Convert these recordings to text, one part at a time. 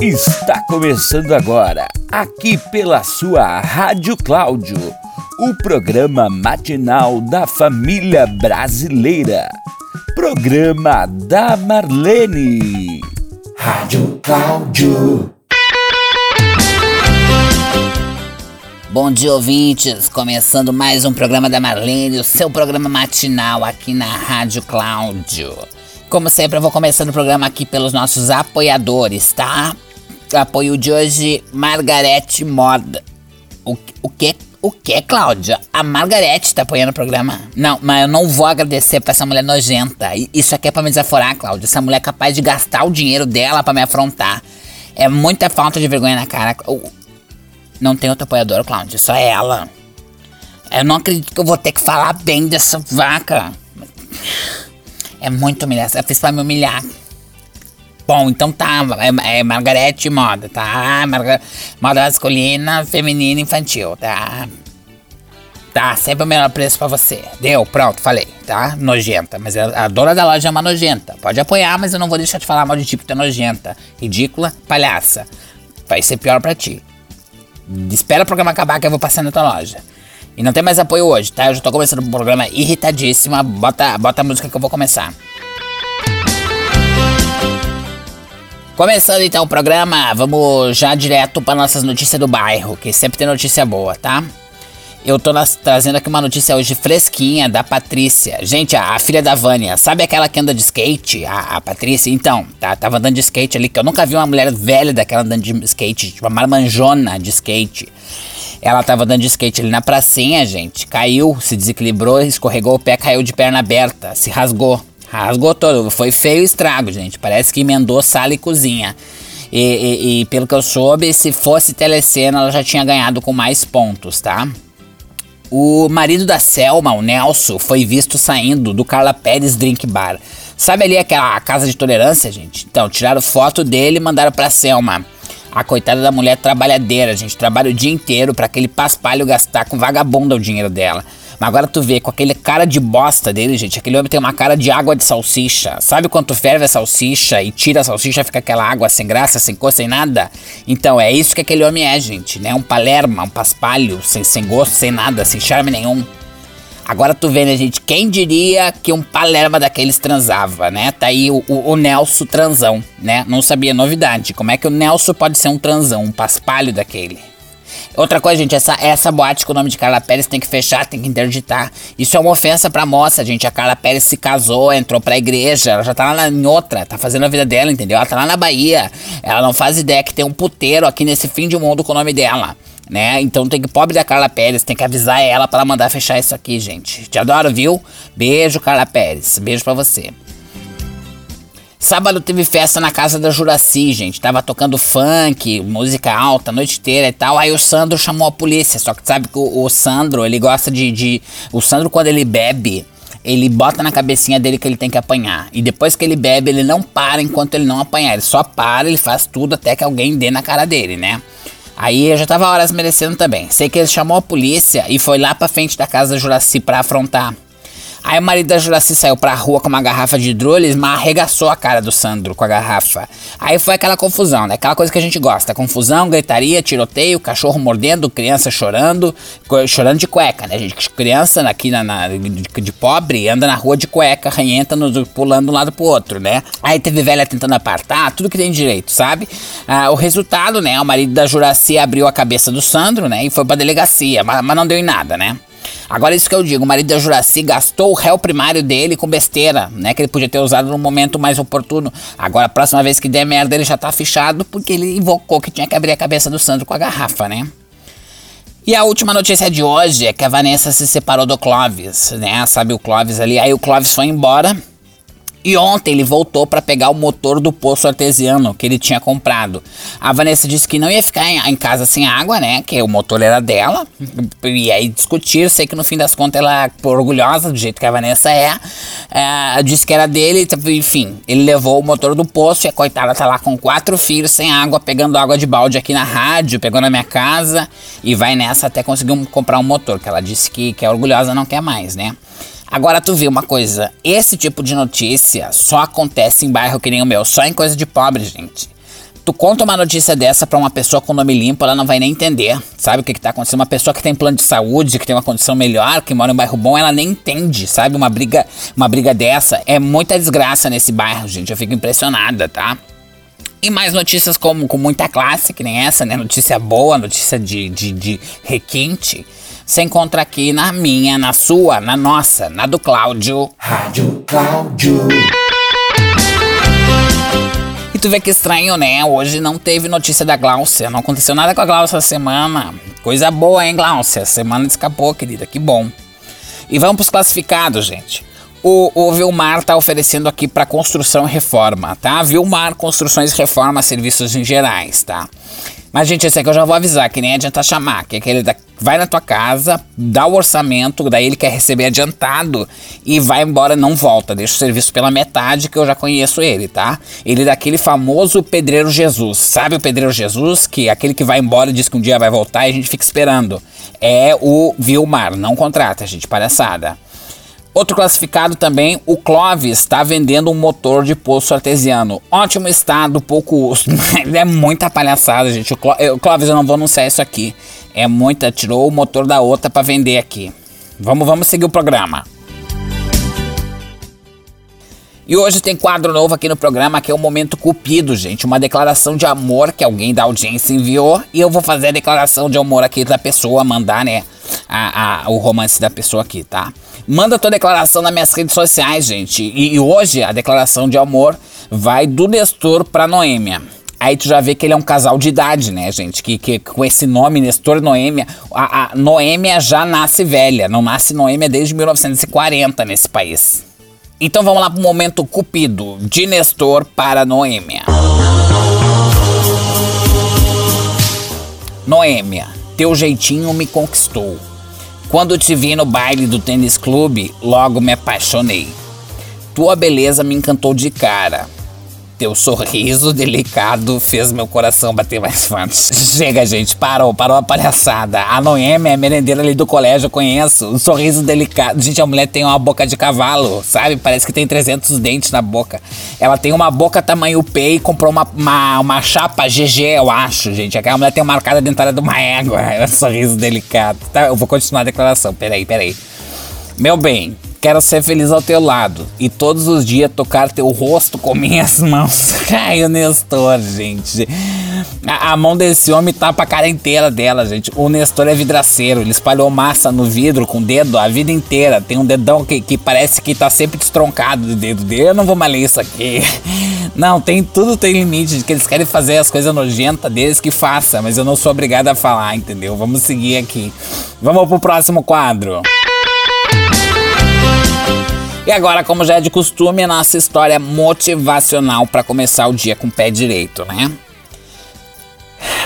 Está começando agora, aqui pela sua Rádio Cláudio, o programa matinal da família brasileira. Programa da Marlene. Rádio Cláudio. Bom dia, ouvintes. Começando mais um programa da Marlene, o seu programa matinal aqui na Rádio Cláudio. Como sempre, eu vou começando o programa aqui pelos nossos apoiadores, tá? apoio de hoje, Margarete Moda. O, o que? O que, Cláudia? A Margarete tá apoiando o programa? Não, mas eu não vou agradecer pra essa mulher nojenta. Isso aqui é pra me desaforar, Cláudia. Essa mulher é capaz de gastar o dinheiro dela para me afrontar. É muita falta de vergonha na cara. Não tem outro apoiador, Cláudia. Só ela. Eu não acredito que eu vou ter que falar bem dessa vaca. É muito humilhação. Ela fez pra me humilhar. Bom, então tá, é, é Margarete Moda, tá? Marga, moda masculina, feminina, infantil, tá? Tá, sempre o melhor preço pra você. Deu, pronto, falei, tá? Nojenta. Mas a, dona da loja é uma nojenta. Pode apoiar, mas eu não vou deixar de falar mal de tipo que é nojenta. Ridícula, palhaça. Vai ser pior pra ti. Espera o programa acabar que eu vou passar na tua loja. E não tem mais apoio hoje, tá? Eu já tô começando o programa irritadíssima. Bota, bota a música que eu vou começar. Começando então o programa, vamos já direto para nossas notícias do bairro, que sempre tem notícia boa, tá? Eu tô nas, trazendo aqui uma notícia hoje fresquinha da Patrícia. Gente, a, a, filha da Vânia, sabe aquela que anda de skate? A, a, Patrícia? Então, tá, tava andando de skate ali, que eu nunca vi uma mulher velha daquela andando de skate, tipo uma marmanjona de skate. Ela tava andando de skate ali na pracinha, gente. Caiu, se desequilibrou, escorregou o pé, caiu de perna aberta, se rasgou. Rasgou todo. Foi feio o estrago, gente. Parece que emendou sala e cozinha. E, e, e, pelo que eu soube, se fosse telecena, ela já tinha ganhado com mais pontos, tá? O marido da Selma, o Nelson, foi visto saindo do Carla Pérez Drink Bar. Sabe ali aquela casa de tolerância, gente? Então, tiraram foto dele e mandaram pra Selma. A coitada da mulher trabalhadeira, gente. Trabalha o dia inteiro para aquele paspalho gastar com vagabunda o dinheiro dela. Mas agora tu vê com aquele cara de bosta dele, gente. Aquele homem tem uma cara de água de salsicha. Sabe quando tu ferve a salsicha e tira a salsicha fica aquela água sem graça, sem cor, sem nada? Então é isso que aquele homem é, gente, né? Um palerma, um paspalho, sem, sem gosto, sem nada, sem charme nenhum. Agora tu né, gente? Quem diria que um palerma daqueles transava, né? Tá aí o, o, o, Nelson transão, né? Não sabia novidade. Como é que o Nelson pode ser um transão, um paspalho daquele? Outra coisa, gente, essa, essa boate com o nome de Carla Pérez tem que fechar, tem que interditar. Isso é uma ofensa pra moça, gente. A Carla Pérez se casou, entrou pra igreja, ela já tá lá em outra, tá fazendo a vida dela, entendeu? Ela tá lá na Bahia. Ela não faz ideia que tem um puteiro aqui nesse fim de mundo com o nome dela. Né? Então tem que pobre da Carla Pérez, tem que avisar ela para mandar fechar isso aqui, gente. Te adoro, viu? Beijo, Carla Pérez. Beijo para você. Sábado teve festa na casa da Juraci, gente. Tava tocando funk, música alta, a noite inteira e tal. Aí o Sandro chamou a polícia. Só que sabe que o, o Sandro, ele gosta de, de. O Sandro, quando ele bebe, ele bota na cabecinha dele que ele tem que apanhar. E depois que ele bebe, ele não para enquanto ele não apanhar. Ele só para, ele faz tudo até que alguém dê na cara dele, né? Aí eu já tava horas merecendo também. Sei que ele chamou a polícia e foi lá pra frente da casa da Juraci pra afrontar. Aí o marido da Juraci saiu pra rua com uma garrafa de droles, mas arregaçou a cara do Sandro com a garrafa. Aí foi aquela confusão, né? Aquela coisa que a gente gosta. Confusão, gritaria, tiroteio, cachorro mordendo, criança chorando. Chorando de cueca, né, gente? Criança aqui na, na de, de, pobre anda na rua de cueca, ranhenta, no, pulando de um lado pro outro, né? Aí teve velha tentando apartar, tudo que tem direito, sabe? Ah, o resultado, né? O marido da Juraci abriu a cabeça do Sandro, né? E foi pra delegacia, mas, mas não deu em nada, né? Agora, isso que eu digo, o marido da Juraci gastou o réu primário dele com besteira, né? Que ele podia ter usado no momento mais oportuno. Agora, a próxima vez que der merda, ele já tá fechado porque ele invocou que tinha que abrir a cabeça do Sandro com a garrafa, né? E a última notícia de hoje é que a Vanessa se separou do Clóvis, né? Sabe o Clóvis ali? Aí o Clóvis foi embora e ontem ele voltou para pegar o motor do poço artesiano que ele tinha comprado. A Vanessa disse que não ia ficar em, casa sem água, né? Que o motor era dela. E aí discutir, sei que no fim das contas ela, orgulhosa do jeito que a Vanessa é, é disse que era dele. Enfim, ele levou o motor do poço e a coitada tá lá com quatro filhos sem água, pegando água de balde aqui na rádio, pegou na minha casa e vai nessa até conseguir comprar um motor, que ela disse que, que é orgulhosa, não quer mais, né? Agora tu vê uma coisa, esse tipo de notícia só acontece em bairro que nem o meu, só em coisa de pobre, gente. Tu conta uma notícia dessa para uma pessoa com nome limpo, ela não vai nem entender. Sabe o que, que tá acontecendo? Uma pessoa que tem plano de saúde, que tem uma condição melhor, que mora em um bairro bom, ela nem entende, sabe? Uma briga, uma briga dessa é muita desgraça nesse bairro, gente. Eu fico impressionada, tá? E mais notícias como com muita classe, que nem essa, né? Notícia boa, notícia de, de, de requinte. Você encontra aqui na minha, na sua, na nossa, na do Cláudio. Rádio Cláudio. E tu vê que estranho, né? Hoje não teve notícia da Gláucia. Não aconteceu nada com a Gláucia essa semana. Coisa boa, hein, Gláucia? Semana escapou, querida. Que bom. E vamos pros classificados, gente. O, o Vilmar tá oferecendo aqui para construção e reforma, tá? Vilmar Construções e Reforma Serviços em Gerais, tá? Mas, gente, esse aqui eu já vou avisar, que nem adianta chamar, que é aquele da, vai na tua casa, dá o orçamento, daí ele quer receber adiantado e vai embora, não volta, deixa o serviço pela metade, que eu já conheço ele, tá? Ele é daquele famoso Pedreiro Jesus, sabe o Pedreiro Jesus? Que é aquele que vai embora e diz que um dia vai voltar e a gente fica esperando. É o Vilmar, não contrata, gente, palhaçada. Outro classificado também, o Clovis está vendendo um motor de poço artesiano. Ótimo estado, pouco uso. é muita palhaçada, gente. O, Cló o Clovis, eu não vou anunciar isso aqui. É muita, tirou o motor da outra para vender aqui. Vamos, vamos seguir o programa. E hoje tem quadro novo aqui no programa que é o Momento Cupido, gente. Uma declaração de amor que alguém da audiência enviou. E eu vou fazer a declaração de amor aqui da pessoa, mandar, né? A, a, o romance da pessoa aqui, tá? Manda tua declaração nas minhas redes sociais, gente. E, e hoje a declaração de amor vai do Nestor pra Noêmia. Aí tu já vê que ele é um casal de idade, né, gente? Que, que com esse nome, Nestor Noêmia, a, a Noêmia já nasce velha. Não nasce Noêmia desde 1940 nesse país. Então vamos lá pro momento cupido de Nestor para Noêmia. Noêmia, teu jeitinho me conquistou. Quando te vi no baile do tênis clube, logo me apaixonei. Tua beleza me encantou de cara. Teu sorriso delicado fez meu coração bater mais forte. Chega, gente, parou, parou a palhaçada. A Noemi é a merendeira ali do colégio, eu conheço. Um sorriso delicado. Gente, a mulher tem uma boca de cavalo, sabe? Parece que tem 300 dentes na boca. Ela tem uma boca tamanho P e comprou uma, uma, uma chapa GG, eu acho, gente. Aquela mulher tem uma marcada dentária de uma égua. É um sorriso delicado. Tá, eu vou continuar a declaração. Peraí, peraí. Meu bem, Quero ser feliz ao teu lado e todos os dias tocar teu rosto com minhas mãos. Ai, o Nestor, gente. A, a, mão desse homem tapa a cara inteira dela, gente. O Nestor é vidraceiro. Ele espalhou massa no vidro com o dedo a vida inteira. Tem um dedão que, que parece que tá sempre destroncado do dedo dele. Eu não vou ler isso aqui. Não, tem tudo tem limite. De que eles querem fazer as coisas nojentas deles que faça. Mas eu não sou obrigado a falar, entendeu? Vamos seguir aqui. Vamos pro próximo quadro. E agora, como já é de costume, nossa história motivacional para começar o dia com o pé direito, né?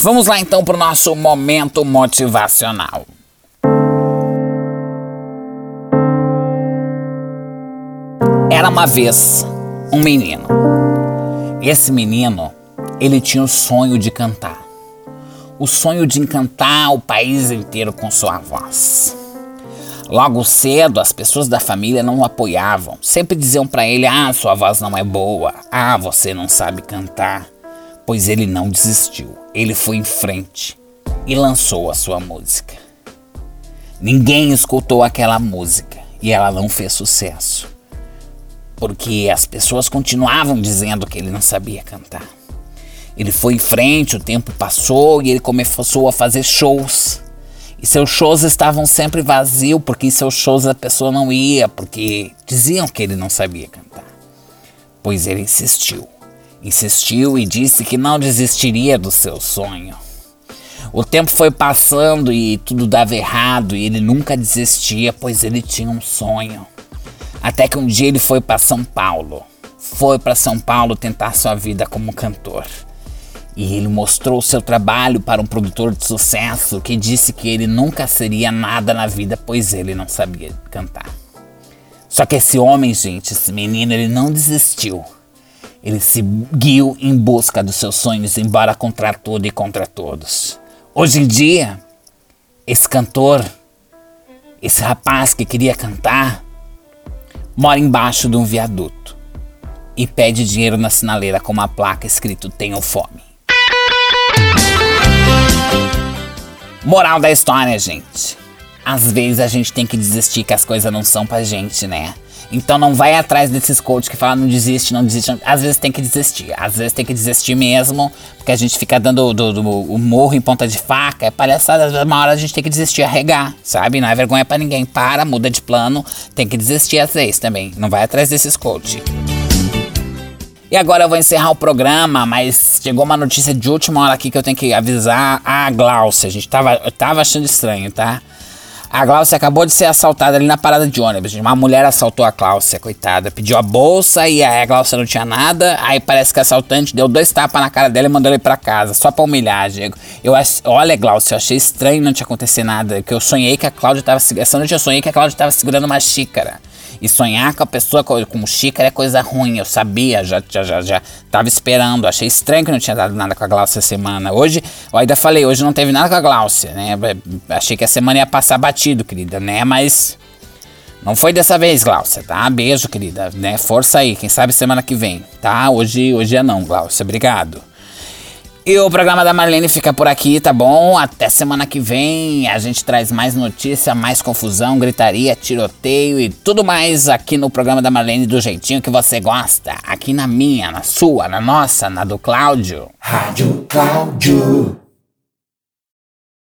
Vamos lá então para o nosso momento motivacional. Era uma vez um menino. Esse menino, ele tinha o sonho de cantar. O sonho de encantar o país inteiro com sua voz. Logo cedo, as pessoas da família não o apoiavam. Sempre diziam para ele: Ah, sua voz não é boa. Ah, você não sabe cantar. Pois ele não desistiu. Ele foi em frente e lançou a sua música. Ninguém escutou aquela música e ela não fez sucesso. Porque as pessoas continuavam dizendo que ele não sabia cantar. Ele foi em frente, o tempo passou e ele começou a fazer shows seus shows estavam sempre vazios, porque seus shows a pessoa não ia, porque diziam que ele não sabia cantar. Pois ele insistiu. Insistiu e disse que não desistiria do seu sonho. O tempo foi passando e tudo dava errado e ele nunca desistia, pois ele tinha um sonho. Até que um dia ele foi para São Paulo. Foi para São Paulo tentar sua vida como cantor. E ele mostrou seu trabalho para um produtor de sucesso que disse que ele nunca seria nada na vida, pois ele não sabia cantar. Só que esse homem, gente, esse menino, ele não desistiu. Ele seguiu em busca dos seus sonhos, embora contra tudo e contra todos. Hoje em dia, esse cantor, esse rapaz que queria cantar, mora embaixo de um viaduto e pede dinheiro na sinaleira com uma placa escrito Tenho fome. Moral da história, gente. Às vezes a gente tem que desistir que as coisas não são pra gente, né? Então não vai atrás desses coaches que falam não desiste, não desiste. Às vezes tem que desistir. Às vezes tem que desistir mesmo, porque a gente fica dando do, do, o morro em ponta de faca. É palhaçada. Uma hora a gente tem que desistir, arregar, sabe? Não é vergonha para ninguém. Para, muda de plano. Tem que desistir às vezes também. Não vai atrás desses coaches. E agora eu vou encerrar o programa, mas chegou uma notícia de última hora aqui que eu tenho que avisar a Glaucia. A gente tava, eu tava achando estranho, tá? A Glaucia acabou de ser assaltada ali na parada de ônibus. Uma mulher assaltou a Glaucia, coitada. Pediu a bolsa e a Glaucia não tinha nada. Aí parece que o assaltante deu dois tapas na cara dela e mandou ele pra casa, só pra humilhar, Diego. Eu. Olha, Glaucia, eu achei estranho não te acontecer nada. Que eu sonhei que a Cláudia tava. Essa noite eu sonhei que a Cláudia tava segurando uma xícara. E sonhar com a pessoa com, xícara é coisa ruim. Eu sabia, já, já, já, já tava esperando. Achei estranho que não tinha dado nada com a Glaucia semana. Hoje, eu ainda falei, hoje não teve nada com a Glaucia, né? Achei que a semana ia passar batido, querida, né? Mas. Não foi dessa vez, Glaucia, tá? Beijo, querida, né? Força aí, quem sabe semana que vem, tá? Hoje, hoje é não, Glaucia. Obrigado. E o programa da Marlene fica por aqui, tá bom? Até semana que vem a gente traz mais notícia, mais confusão, gritaria, tiroteio e tudo mais aqui no programa da Marlene do jeitinho que você gosta. Aqui na minha, na sua, na nossa, na do Cláudio. Rádio Cláudio.